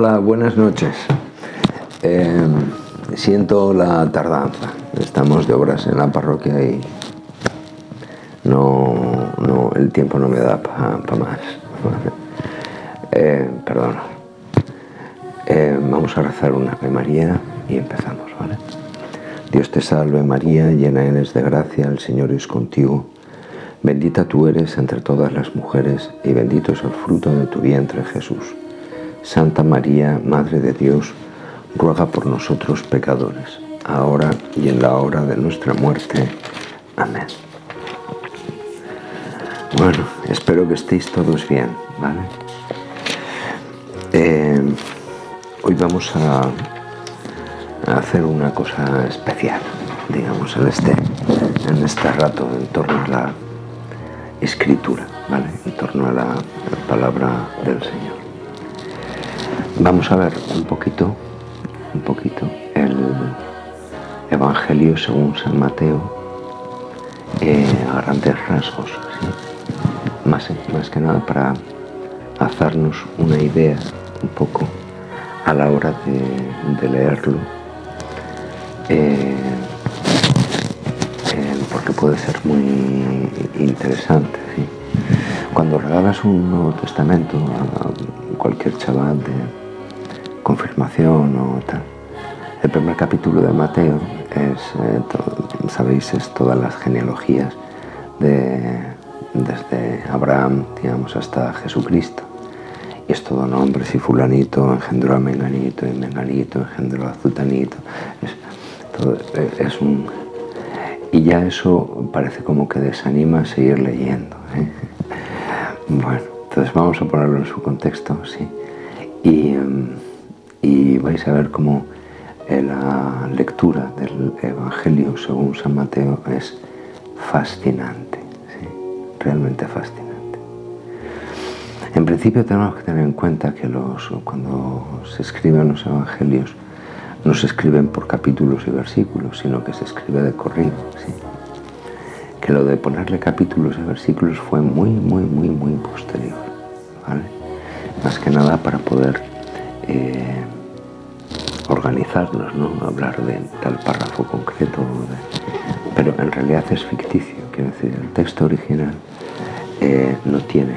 Hola, buenas noches. Eh, siento la tardanza. Estamos de obras en la parroquia y no, no el tiempo no me da para más. Eh. Eh, vamos a rezar una Ave María y empezamos. Dios te salve María, llena eres de gracia, el Señor es contigo. Bendita tú eres entre todas las mujeres y bendito es el fruto de tu vientre Jesús. Santa María, Madre de Dios, ruega por nosotros pecadores, ahora y en la hora de nuestra muerte. Amén. Bueno, espero que estéis todos bien, ¿vale? Eh, hoy vamos a, hacer una cosa especial, digamos, en este, en este rato en torno a la escritura, ¿vale? En torno a la palabra del Señor. Vamos a ver un poquito, un poquito el Evangelio según San Mateo eh, a grandes rasgos, más, más que nada para hacernos una idea un poco a la hora de, leerlo, eh, eh, porque puede ser muy interesante. Cuando regalas un Nuevo Testamento a cualquier chaval de confirmación o tal. El primer capítulo de Mateo es, eh, sabéis, es todas las genealogías de, desde Abraham, digamos, hasta Jesucristo. Y es todo nombres y fulanito engendró a menganito y menganito engendró a zutanito. Es, eh, es un... Y ya eso parece como que desanima a seguir leyendo. ¿eh? Bueno, entonces vamos a ponerlo en su contexto, sí. Y... Em, y vais a ver cómo eh, la lectura del Evangelio según San Mateo es fascinante, realmente fascinante. En principio tenemos que tener en cuenta que los, cuando se escriben los Evangelios no se escriben por capítulos y versículos, sino que se escribe de corrido. Que lo de ponerle capítulos y versículos fue muy, muy, muy, muy posterior. Más que nada para poder eh, organizarnos, ¿no? hablar de tal párrafo concreto, pero en realidad es ficticio, quiero decir, el texto original eh, no tiene,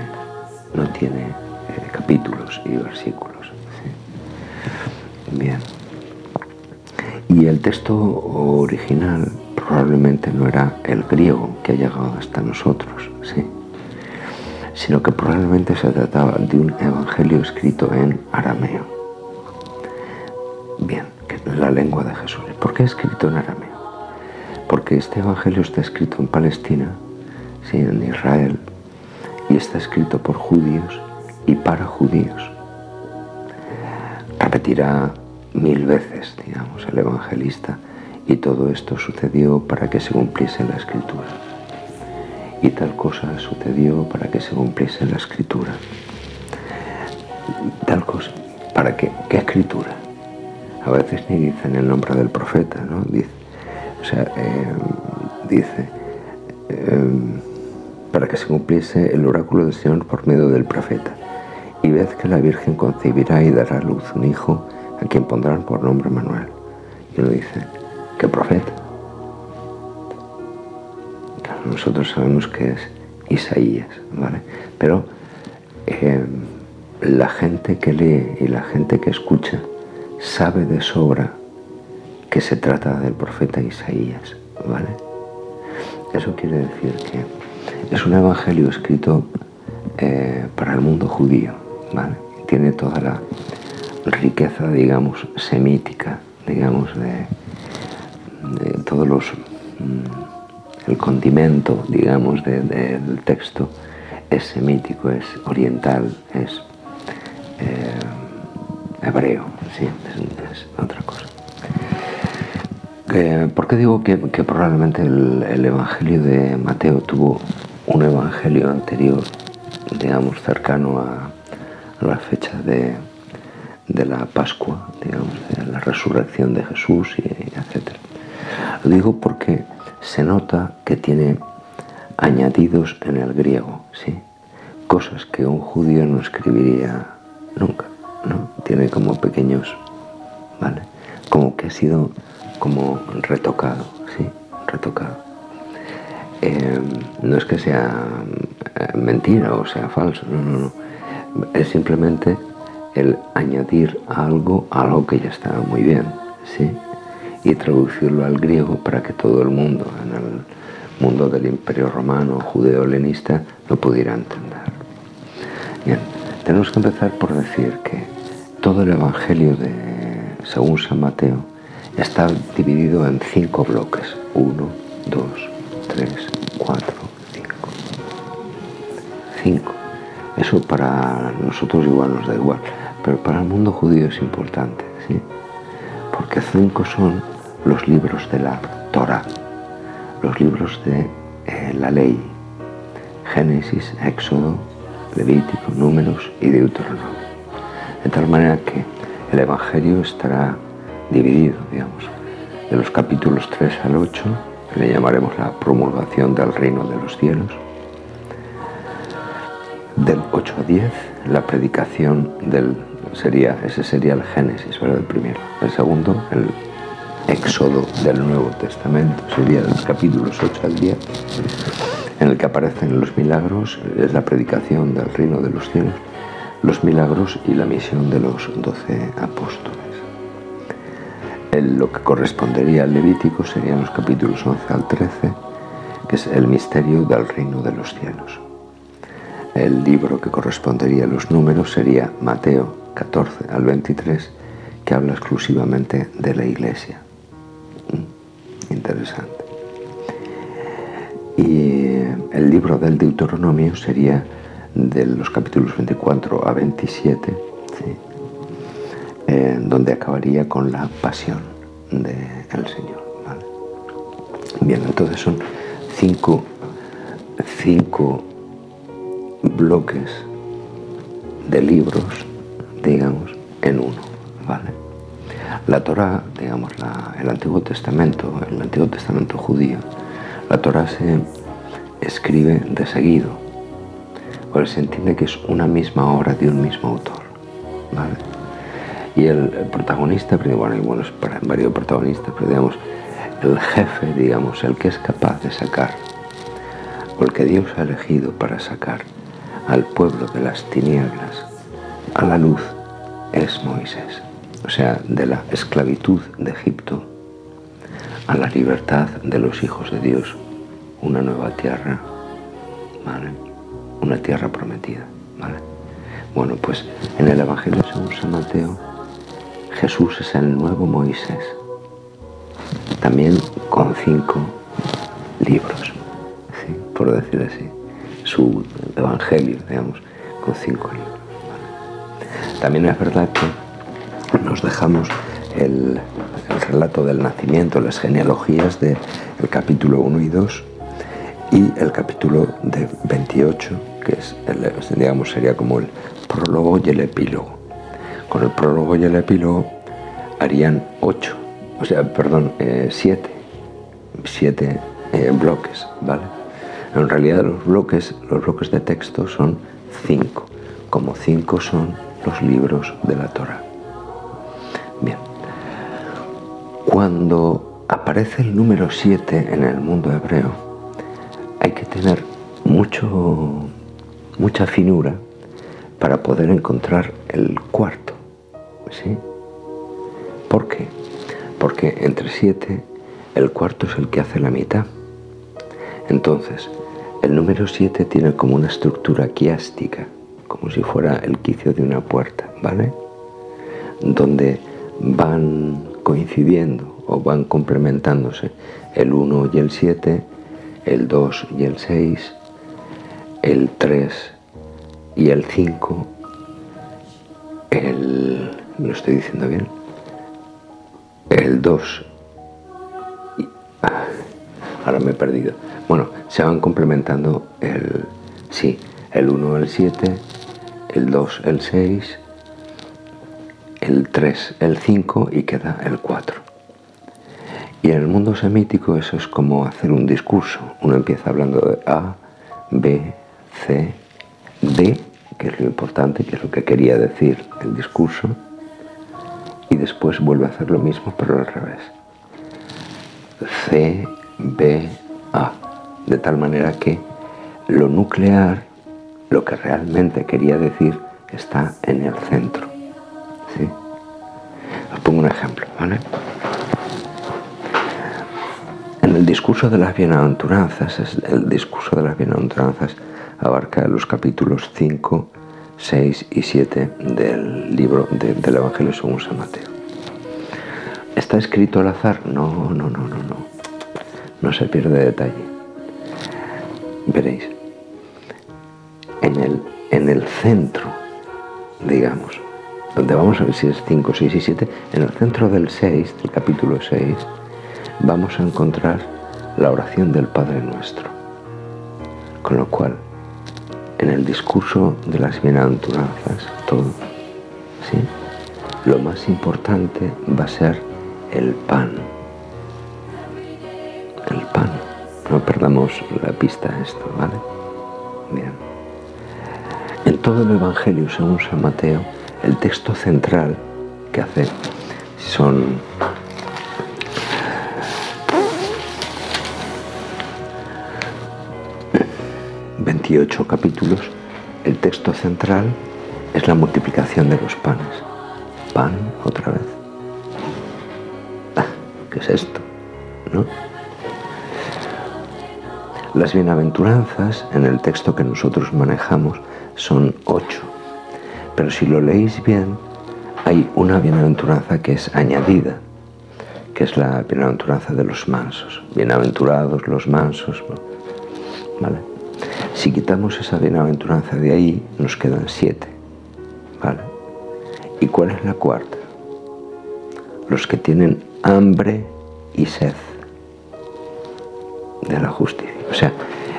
no tiene eh, capítulos y versículos. Bien. Y el texto original probablemente no era el griego que ha llegado hasta nosotros, ¿sí? sino que probablemente se trataba de un evangelio escrito en arameo lengua de Jesús. ¿Por qué escrito en arameo? Porque este evangelio está escrito en Palestina, sí, en Israel, y está escrito por judíos y para judíos. Repetirá mil veces, digamos, el evangelista, y todo esto sucedió para que se cumpliese la escritura. Y tal cosa sucedió para que se cumpliese la escritura. Tal cosa, ¿para qué? ¿Qué escritura? A veces ni dicen el nombre del profeta, ¿no? Dice, o sea, eh, dice, em, para que se cumpliese el oráculo del Señor por medio del profeta. Y ved que la Virgen concebirá y dará a luz un hijo a quien pondrán por nombre Manuel. Y uno dice, ¿qué profeta? nosotros sabemos que es Isaías, ¿vale? Pero em, la gente que lee y la gente que escucha sabe de sobra que se trata del profeta Isaías, ¿vale? Eso quiere decir que es un evangelio escrito eh, para el mundo judío, ¿vale? Tiene toda la riqueza, digamos, semítica, digamos, de, todos los... Mm, el condimento, digamos, del texto es semítico, es oriental, es... Eh, hebreo, sí, es, otra cosa. ¿Por qué digo que, probablemente el, Evangelio de Mateo tuvo un Evangelio anterior, digamos, cercano a, la fecha de, la Pascua, digamos, de la resurrección de Jesús, y, etc. Lo digo porque se nota que tiene añadidos en el griego, ¿sí? cosas que un judío no escribiría nunca. ¿No? Tiene como pequeños, ¿vale? Como que ha sido como retocado, ¿sí? Retocado. Em, no es que sea eh, mentira o sea falso, no, no, no. Es simplemente el añadir algo a algo que ya está muy bien, ¿sí? Y traducirlo al griego para que todo el mundo en el mundo del imperio romano judeo-helenista lo pudiera entender. Bien, tenemos que empezar por decir que todo el Evangelio de según San Mateo está dividido en cinco bloques. Uno, dos, tres, cuatro, cinco. Cinco. Eso para nosotros igual nos da igual, pero para el mundo judío es importante, ¿sí? Porque cinco son los libros de la Torah, los libros de eh, la ley, Génesis, Éxodo, Levítico, Números y Deuteronomio. De tal manera que el Evangelio estará dividido, digamos, de los capítulos 3 al 8, que le llamaremos la promulgación del reino de los cielos, del 8 a 10, la predicación del sería ese sería el Génesis, ¿verdad? El primero. El segundo, el Éxodo del Nuevo Testamento, sería los capítulos 8 al 10, en el que aparecen los milagros, es la predicación del reino de los cielos, los milagros y la misión de los doce apóstoles. lo que correspondería al Levítico serían los capítulos 11 al 13, que es el misterio del reino de los cielos. El libro que correspondería a los números sería Mateo 14 al 23, que habla exclusivamente de la iglesia interesante. El libro del Deuteronomio sería de los capítulos 24 a 27, donde acabaría con la pasión del Señor. Bien, entonces son cinco, cinco bloques de libros, digamos, en uno. ¿vale? La Torah, digamos, el Antiguo Testamento, el Antiguo Testamento judío, la Torah se escribe de seguido, porque se entiende que es una misma obra de un mismo autor. ¿vale? Y el, protagonista, bueno, hay buenos, varios protagonistas, pero digamos, el jefe, digamos, el que es capaz de sacar, o el que Dios ha elegido para sacar al pueblo de las tinieblas a la luz, es Moisés o sea, de la esclavitud de Egipto a la libertad de los hijos de Dios, una nueva tierra, ¿vale? Una tierra prometida, ¿vale? Bueno, pues en el Evangelio según San Mateo, Jesús es el nuevo Moisés, también con cinco libros, por decir así, su Evangelio, digamos, con cinco libros. También es verdad que nos dejamos el, relato del nacimiento, las genealogías del capítulo 1 y 2 y el capítulo de 28, que es, el, digamos, sería como el prólogo y el epílogo. Con el prólogo y el epílogo harían 8, o sea, perdón, 7, eh, 7 eh, bloques, ¿vale? En realidad los bloques, los bloques de texto son 5, como 5 son los libros de la Torah. Bien. Cuando aparece el número 7 en el mundo hebreo, tener mucho, mucha finura para poder encontrar el cuarto. ¿Sí? ¿Por qué? Porque entre 7 el cuarto es el que hace la mitad. Entonces, el número 7 tiene como una estructura quiástica, como si fuera el quicio de una puerta, ¿vale? Donde van coincidiendo o van complementándose el 1 y el 7, el 2 y el 6, el 3 y el 5, el... ¿lo estoy diciendo bien? El 2 y... Ah, ahora me he perdido. Bueno, se van complementando el... Sí, el 1, el 7, el 2, el 6, el 3, el 5 y queda el 4. Y en el mundo semítico eso es como hacer un discurso. Uno empieza hablando de A, B, C, D, que es lo importante, que es lo que quería decir el discurso, y después vuelve a hacer lo mismo, pero al revés. C, B, A. De tal manera que lo nuclear, lo que realmente quería decir, está en el centro. Os pongo un ejemplo, ¿vale? Discurso de las bienaventuranzas, el discurso de las bienaventuranzas abarca los capítulos 5, 6 y 7 del libro del Evangelio según San Mateo. ¿Está escrito al azar? No, no, no, no, no. No se pierde detalle. Veréis. En el, en el centro, digamos, donde vamos a ver si es 5, 6 y 7, en el centro del 6, del capítulo 6, vamos a encontrar la oración del Padre Nuestro. Con lo cual, en el discurso de las bienaventuranzas, todo, ¿sí? lo más importante va a ser el pan. El pan. No perdamos la pista a esto, ¿vale? Bien. En todo el Evangelio, según San Mateo, el texto central que hace son 28 capítulos, el texto central es la multiplicación de los panes. Pan otra vez. Ah, ¿Qué es esto? ¿No? Las bienaventuranzas en el texto que nosotros manejamos son ocho, pero si lo leéis bien, hay una bienaventuranza que es añadida, que es la bienaventuranza de los mansos. Bienaventurados los mansos. ¿Vale? Si quitamos esa bienaventuranza de ahí, nos quedan siete. ¿Vale? ¿Y cuál es la cuarta? Los que tienen hambre y sed de la justicia. O sea,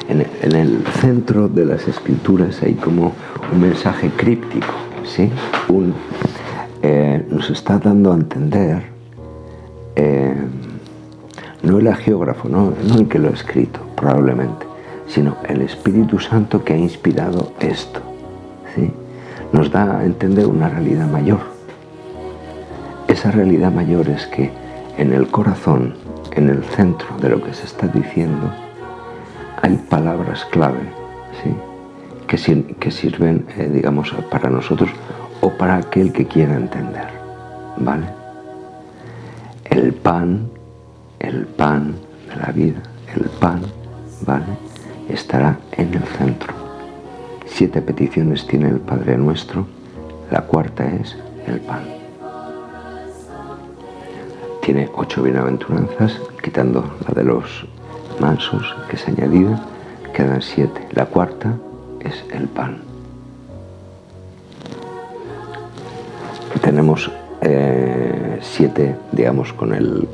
en, el centro de las escrituras hay como un mensaje críptico, ¿sí? Un, eh, nos está dando a entender, eh, no el geógrafo, no, no el que lo ha escrito, probablemente, sino el Espíritu Santo que ha inspirado esto. ¿sí? Nos da a entender una realidad mayor. Esa realidad mayor es que en el corazón, en el centro de lo que se está diciendo, hay palabras clave ¿sí? que, sirven, eh, digamos, para nosotros o para aquel que quiera entender. ¿Vale? El pan, el pan de la vida, el pan, ¿vale? Estará en el centro. Siete peticiones tiene el Padre Nuestro, la cuarta es el pan. Tiene ocho bienaventuranzas, quitando la de los mansos, que es añadida, quedan siete. La cuarta es el pan. Tenemos eh, siete, digamos, con el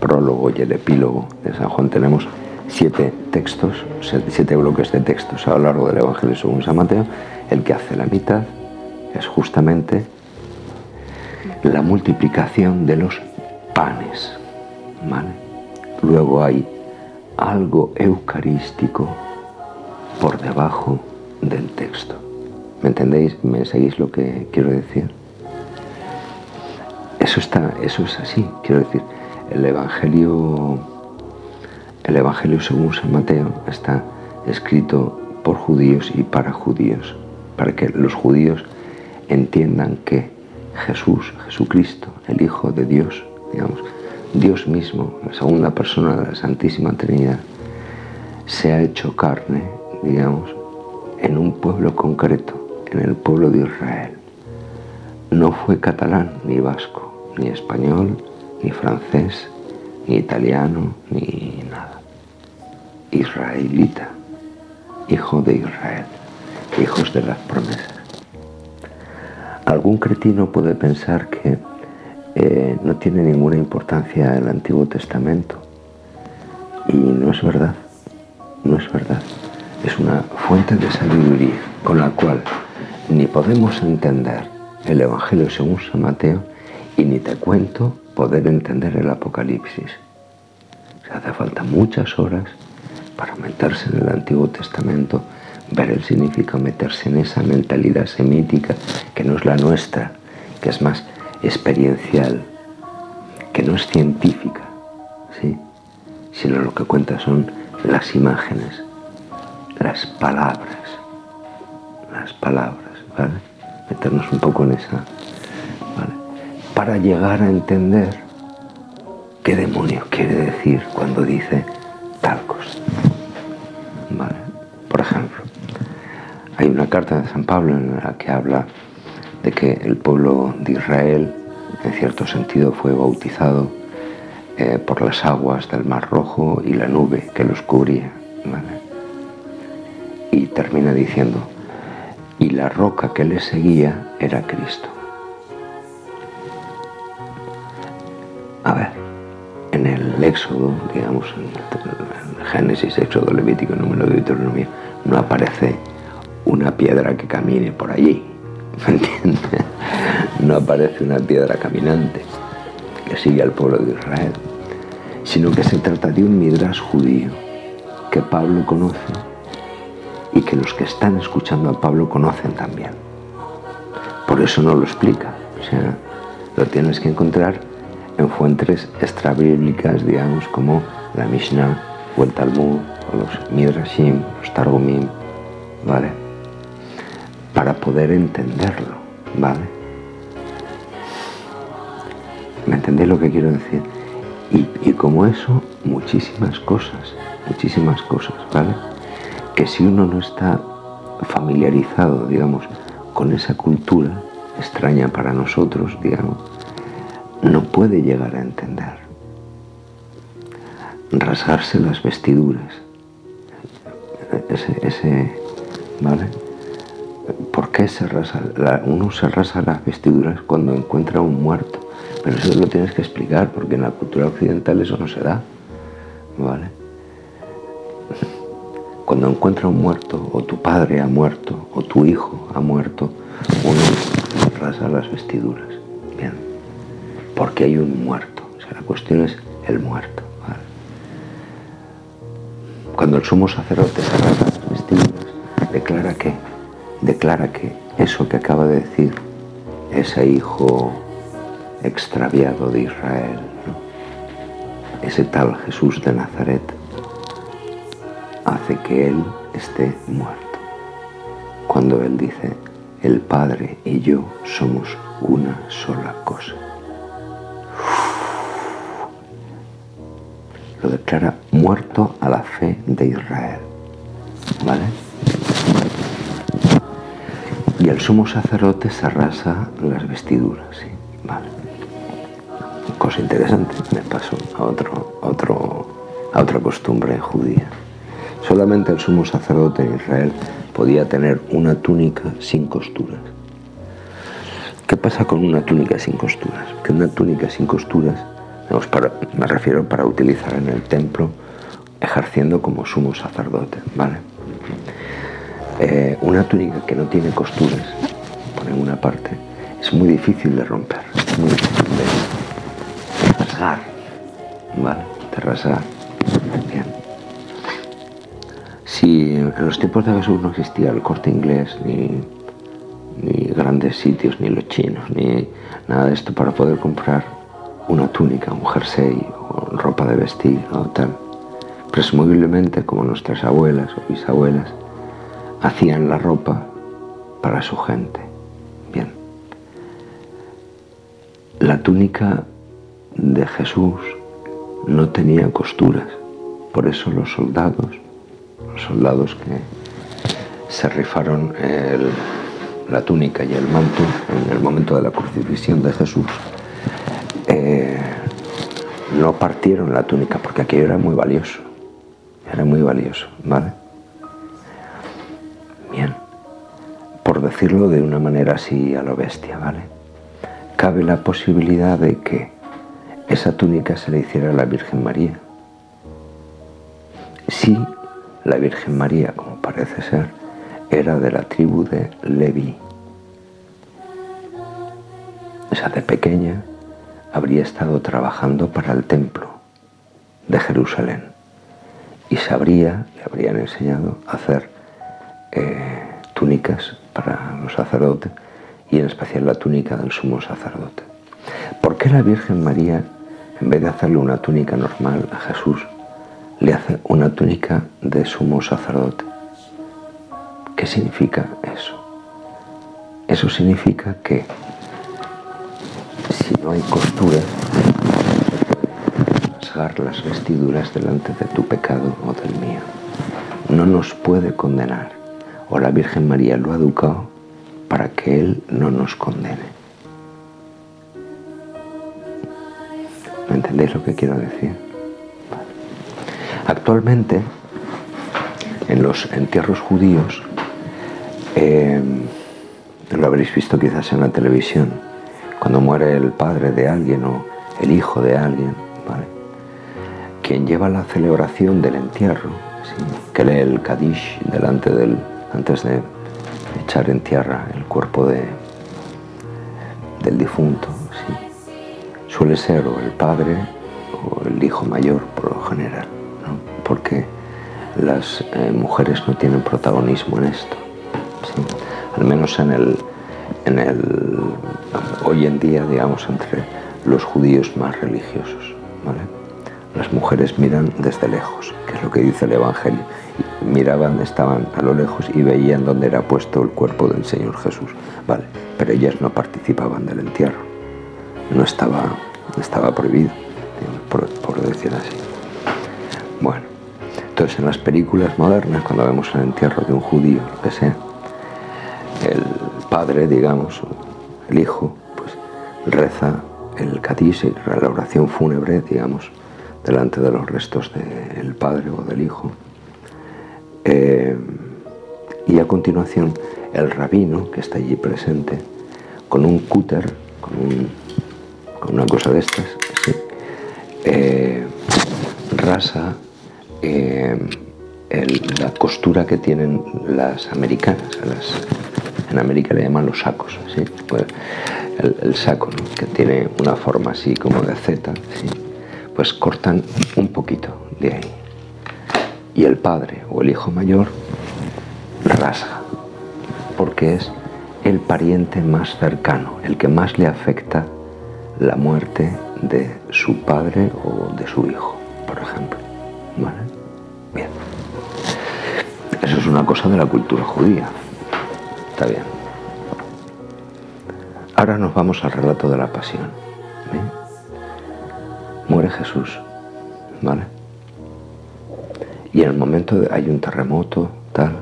prólogo y el epílogo de San Juan, tenemos siete textos, siete bloques de textos a lo largo del Evangelio según San Mateo, el que hace la mitad es justamente la multiplicación de los panes. Luego hay algo eucarístico por debajo del texto. ¿Me entendéis? ¿Me seguís lo que quiero decir? Eso está, eso es así. Quiero decir, el Evangelio el Evangelio según San Mateo está escrito por judíos y para judíos, para que los judíos entiendan que Jesús, Jesucristo, el Hijo de Dios, digamos, Dios mismo, la segunda persona de la Santísima Trinidad, se ha hecho carne, digamos, en un pueblo concreto, en el pueblo de Israel. No fue catalán, ni vasco, ni español, ni francés, ni italiano, ni. Israelita, hijo de Israel, hijos de las promesas. Algún cretino puede pensar que eh, no tiene ninguna importancia el Antiguo Testamento. Y no es verdad, no es verdad. Es una fuente de sabiduría con la cual ni podemos entender el Evangelio según San Mateo y ni te cuento poder entender el Apocalipsis. Se hace falta muchas horas para meterse en el Antiguo Testamento, Ver significa meterse en esa mentalidad semítica que no es la nuestra, que es más experiencial, que no es científica, ¿sí? sino lo que cuenta son las imágenes, las palabras, las palabras, ¿vale? Meternos un poco en esa, ¿vale? Para llegar a entender qué demonio quiere decir cuando dice tal cosa, una carta de San Pablo en la que habla de que el pueblo de Israel, en cierto sentido, fue bautizado eh, por las aguas del Mar Rojo y la nube que los cubría. Y termina diciendo, y la roca que le seguía era Cristo. A ver, en el Éxodo, digamos, en el Génesis, Éxodo, Levítico, Número de Deuteronomio, no aparece una piedra que camine por allí. ¿Me entiendes? No aparece una piedra caminante que sigue al pueblo de Israel, sino que se trata de un midrash judío que Pablo conoce y que los que están escuchando a Pablo conocen también. Por eso no lo explica, o sea, lo tienes que encontrar en fuentes extrabíblicas, digamos, como la Mishnah o el Talmud o los Midrashim, los Targumim, ¿vale? Para poder entenderlo, ¿vale? ¿Me entendéis lo que quiero decir? Y, como eso, muchísimas cosas, muchísimas cosas, ¿vale? Que si uno no está familiarizado, digamos, con esa cultura extraña para nosotros, digamos, no puede llegar a entender. Rasgarse las vestiduras. Ese, ese ¿vale? ¿Por qué se rasa? uno se rasa las vestiduras cuando encuentra un muerto pero eso lo tienes que explicar, porque en la cultura occidental eso no se da. ¿Vale? Cuando encuentra un muerto, o tu padre ha muerto, o tu hijo ha muerto, uno rasa las vestiduras. Bien. Porque hay un muerto. O sea, la cuestión es el muerto. Cuando el sumo sacerdote se rasa las vestiduras, declara que, declara que eso que acaba de decir ese hijo extraviado de Israel, ese tal Jesús de Nazaret, hace que Él esté muerto. Cuando Él dice, el Padre y yo somos una sola cosa. Lo declara muerto a la fe de Israel. ¿Vale? Y el sumo sacerdote se arrasa las vestiduras, ¿sí? ¿Vale? cosa interesante, me pasó a, otro, otro, a otra costumbre judía. Solamente el sumo sacerdote en Israel podía tener una túnica sin costuras. ¿Qué pasa con una túnica sin costuras? Que una túnica sin costuras, me refiero para utilizar en el templo, ejerciendo como sumo sacerdote, ¿vale? Eh, una túnica que no tiene costuras, por ninguna parte, es muy difícil de romper, muy difícil de ¿vale? De rasgar. Si en los tiempos de Jesús no existía el corte inglés, ni, ni grandes sitios, ni los chinos, ni nada de esto para poder comprar una túnica, un jersey o ropa de vestir o tal, presumiblemente como nuestras abuelas o bisabuelas hacían la ropa para su gente. Bien. La túnica de Jesús no tenía costuras. Por eso los soldados, los soldados que se rifaron la túnica y el manto en el momento de la crucifixión de Jesús, eh, no partieron la túnica porque aquello era muy valioso. Era muy valioso, ¿vale? Decirlo de una manera así a lo bestia, ¿vale? Cabe la posibilidad de que esa túnica se le hiciera a la Virgen María. Si la Virgen María, como parece ser, era de la tribu de Leví. O sea, de pequeña habría estado trabajando para el templo de Jerusalén y sabría, le habrían enseñado a hacer eh, túnicas para los sacerdotes y en especial la túnica del sumo sacerdote. ¿Por qué la Virgen María, en vez de hacerle una túnica normal a Jesús, le hace una túnica de sumo sacerdote? ¿Qué significa eso? Eso significa que si no hay costuras, rasgar las vestiduras delante de tu pecado o del mío. No nos puede condenar, o la Virgen María lo ha educado para que Él no nos condene. ¿Me entendéis lo que quiero decir? Actualmente, en los entierros judíos, eh, lo habréis visto quizás en la televisión, cuando muere el padre de alguien o el hijo de alguien, ¿vale? quien lleva la celebración del entierro, que lee el Kadish delante del, antes de echar en tierra el cuerpo de, del difunto, suele ser o el padre o el hijo mayor por lo general, porque las eh, mujeres no tienen protagonismo en esto, al menos en el, en el, hoy en día, digamos, entre los judíos más religiosos. Las mujeres miran desde lejos, que es lo que dice el Evangelio. Miraban, estaban a lo lejos y veían dónde era puesto el cuerpo del Señor Jesús. Vale, pero ellas no participaban del entierro. No estaba estaba prohibido, por, decir así. Bueno, entonces en las películas modernas, cuando vemos el entierro de un judío, lo que sea, el padre, digamos, el hijo, pues reza el cadiz la oración fúnebre, digamos, delante de los restos del padre o del hijo. Eh, y a continuación el rabino, que está allí presente, con un cúter, con un con una cosa de estas, eh, rasa eh, la costura que tienen las americanas. en América le llaman los sacos, pues el, saco que tiene una forma así como de Z, pues cortan un poquito de ahí. Y el padre o el hijo mayor rasga, porque es el pariente más cercano, el que más le afecta la muerte de su padre o de su hijo, por ejemplo. ¿Vale? Bien. Eso es una cosa de la cultura judía. Está bien. Ahora nos vamos al relato de la pasión. Muere Jesús. ¿Vale? Y en el momento de, hay un terremoto, tal.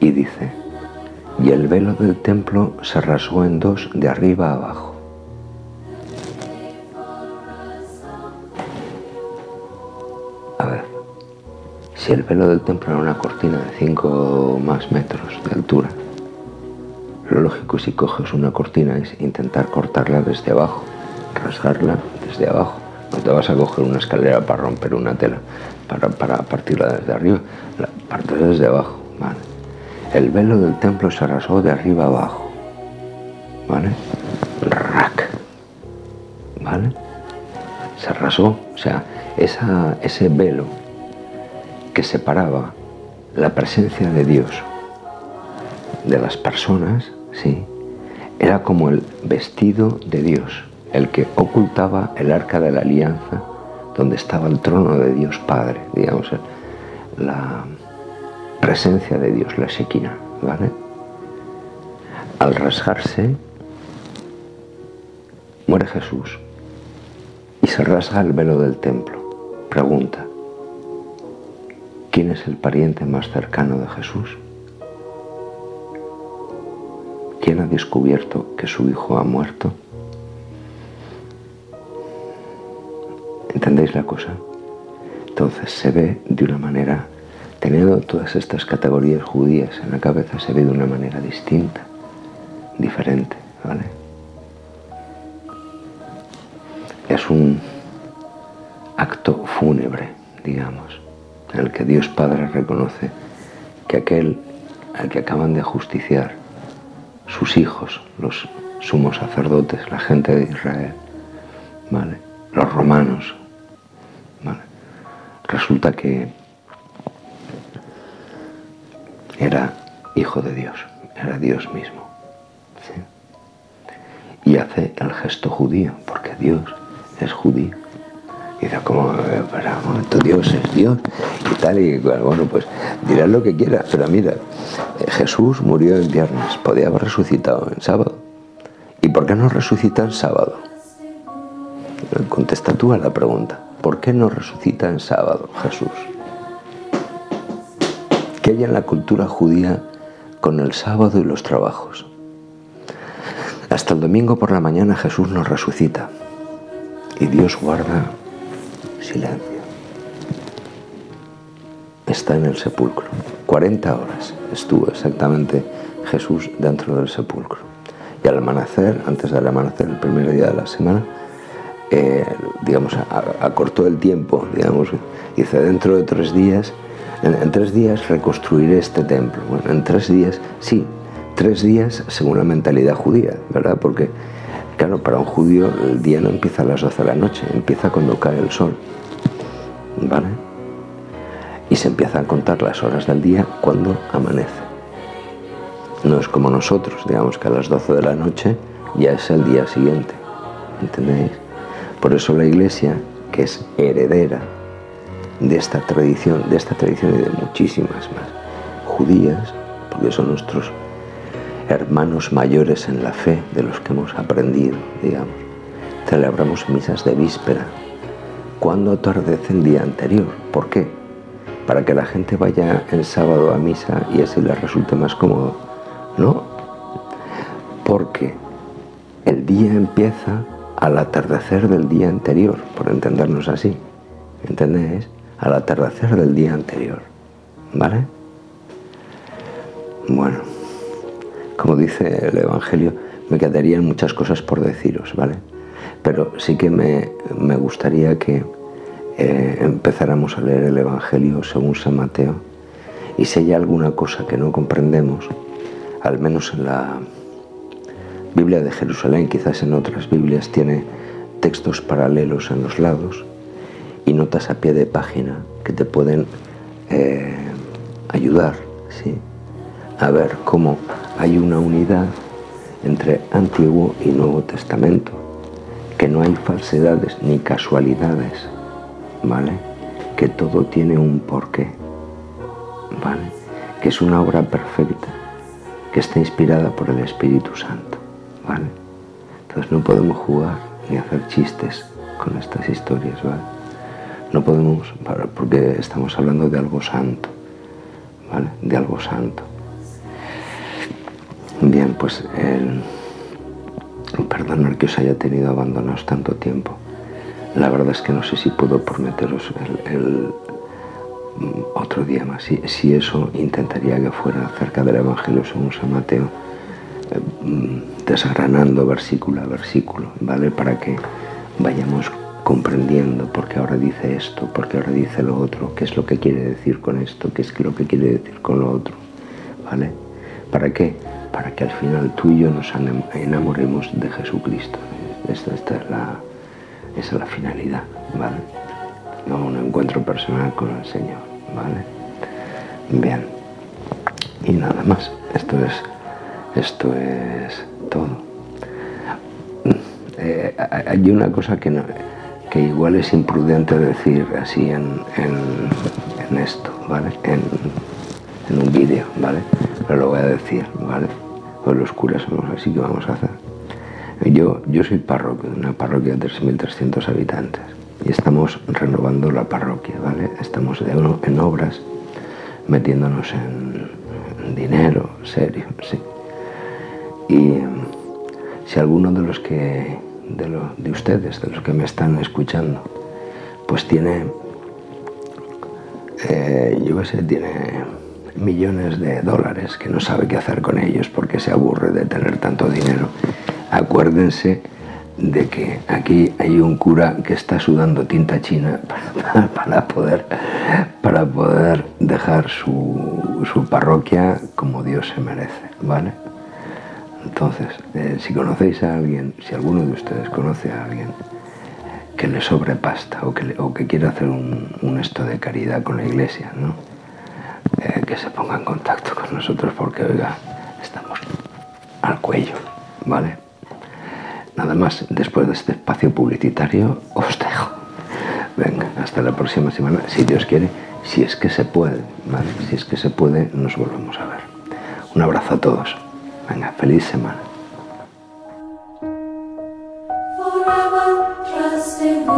Y dice, y el velo del templo se rasgó en dos de arriba a abajo. Si el velo del templo era una cortina de 5 más metros de altura, lo lógico si coges una cortina es intentar cortarla desde abajo, rasgarla desde abajo. No te vas a coger una escalera para romper una tela, para, para partirla desde arriba, la desde abajo. ¿vale? El velo del templo se rasgó de arriba abajo. ¿Vale? Rack. ¿Vale? Se rasgó. O sea, esa, ese velo que separaba la presencia de Dios de las personas, sí, era como el vestido de Dios, el que ocultaba el arca de la alianza, donde estaba el trono de Dios Padre, digamos, la presencia de Dios, la sequina, ¿vale? Al rasgarse, muere Jesús y se rasga el velo del templo. Pregunta, ¿Quién es el pariente más cercano de Jesús? ¿Quién ha descubierto que su hijo ha muerto? ¿Entendéis la cosa? Entonces se ve de una manera, teniendo todas estas categorías judías en la cabeza, se ve de una manera distinta, diferente, ¿vale? Es un acto fúnebre, digamos en el que Dios Padre reconoce que aquel al que acaban de justiciar sus hijos, los sumos sacerdotes, la gente de Israel, ¿vale? los romanos, resulta que era hijo de Dios, era Dios mismo. Y hace el gesto judío, porque Dios es judío. Y dice, como, para momento, Dios es Dios y tal, y bueno, pues dirás lo que quieras, pero mira, eh, Jesús murió el viernes, podía haber resucitado en sábado. ¿Y por qué no resucita en sábado? Contesta tú a la pregunta. ¿Por qué no resucita en sábado Jesús? ¿Qué hay en la cultura judía con el sábado y los trabajos? Hasta el domingo por la mañana Jesús nos resucita y Dios guarda silencio. Está en el sepulcro. 40 horas estuvo exactamente Jesús dentro del sepulcro. Y al amanecer, antes del amanecer, el primer día de la semana, eh, digamos, acortó el tiempo, digamos, dice, dentro de tres días, en, tres días reconstruiré este templo. Bueno, en tres días, sí, tres días según la mentalidad judía, ¿verdad? Porque, claro, para un judío el día no empieza a las 12 de la noche, empieza cuando cae el sol, ¿vale? Y se empiezan a contar las horas del día cuando amanece. No es como nosotros, digamos que a las 12 de la noche ya es el día siguiente, ¿entendéis? Por eso la Iglesia, que es heredera de esta tradición, de esta tradición y de muchísimas más judías, porque son nuestros hermanos mayores en la fe de los que hemos aprendido, digamos. Celebramos misas de víspera, cuando atardece el día anterior. ¿Por qué? Para que la gente vaya el sábado a misa y así les resulte más cómodo. No, porque el día empieza al atardecer del día anterior, por entendernos así. ¿Entendéis? Al atardecer del día anterior. ¿Vale? Bueno, como dice el Evangelio, me quedarían muchas cosas por deciros, ¿vale? Pero sí que me, gustaría que eh, empezáramos a leer el Evangelio según San Mateo y si hay alguna cosa que no comprendemos, al menos en la Biblia de Jerusalén, quizás en otras Biblias, tiene textos paralelos en los lados y notas a pie de página que te pueden eh, ayudar a ver cómo hay una unidad entre Antiguo y Nuevo Testamento, que no hay falsedades ni casualidades, ¿vale? Que todo tiene un porqué, ¿vale? Que es una obra perfecta, que está inspirada por el Espíritu Santo. Entonces no podemos jugar ni hacer chistes con estas historias, ¿vale? No podemos, porque estamos hablando de algo santo, ¿vale? De algo santo. Bien, pues el, que os haya tenido abandonados tanto tiempo. La verdad es que no sé si puedo prometeros el, otro día más. Si, si, eso intentaría que fuera acerca del Evangelio según San Mateo, eh, desgranando versículo a versículo, ¿vale? Para que vayamos comprendiendo por qué ahora dice esto, por qué ahora dice lo otro, qué es lo que quiere decir con esto, qué es lo que quiere decir con lo otro, ¿vale? ¿Para qué? Para que al final tú y yo nos enamoremos de Jesucristo. Esta, es, la, es la finalidad, ¿vale? No un encuentro personal con el Señor, ¿vale? Bien. Y nada más. Esto es, esto es todo. Eh, hay una cosa que, que igual es imprudente decir así en, esto, ¿vale? En, un vídeo, ¿vale? Pero lo voy a decir, ¿vale? Pues los curas somos así que vamos a hacer. Yo, yo soy párroco de una parroquia de 3.300 habitantes y estamos renovando la parroquia, ¿vale? Estamos en obras, metiéndonos en dinero, serio, sí. Y si alguno de los que, de, ustedes, de los que me están escuchando, pues tiene, eh, yo qué sé, tiene millones de dólares que no sabe qué hacer con ellos porque se aburre de tener tanto dinero, acuérdense de que aquí hay un cura que está sudando tinta china para, poder, para poder dejar su, su parroquia como Dios se merece, ¿vale? Entonces, eh, si conocéis a alguien, si alguno de ustedes conoce a alguien que le sobre pasta o que, o que quiere hacer un, esto de caridad con la iglesia, ¿no? eh, que se ponga en contacto con nosotros porque, oiga, estamos al cuello, ¿vale? Nada más, después de este espacio publicitario, os dejo. Venga, hasta la próxima semana, si Dios quiere, si es que se puede, ¿vale? Si es que se puede, nos volvemos a ver. Un abrazo a todos. Venga, feliz semana. forever trusting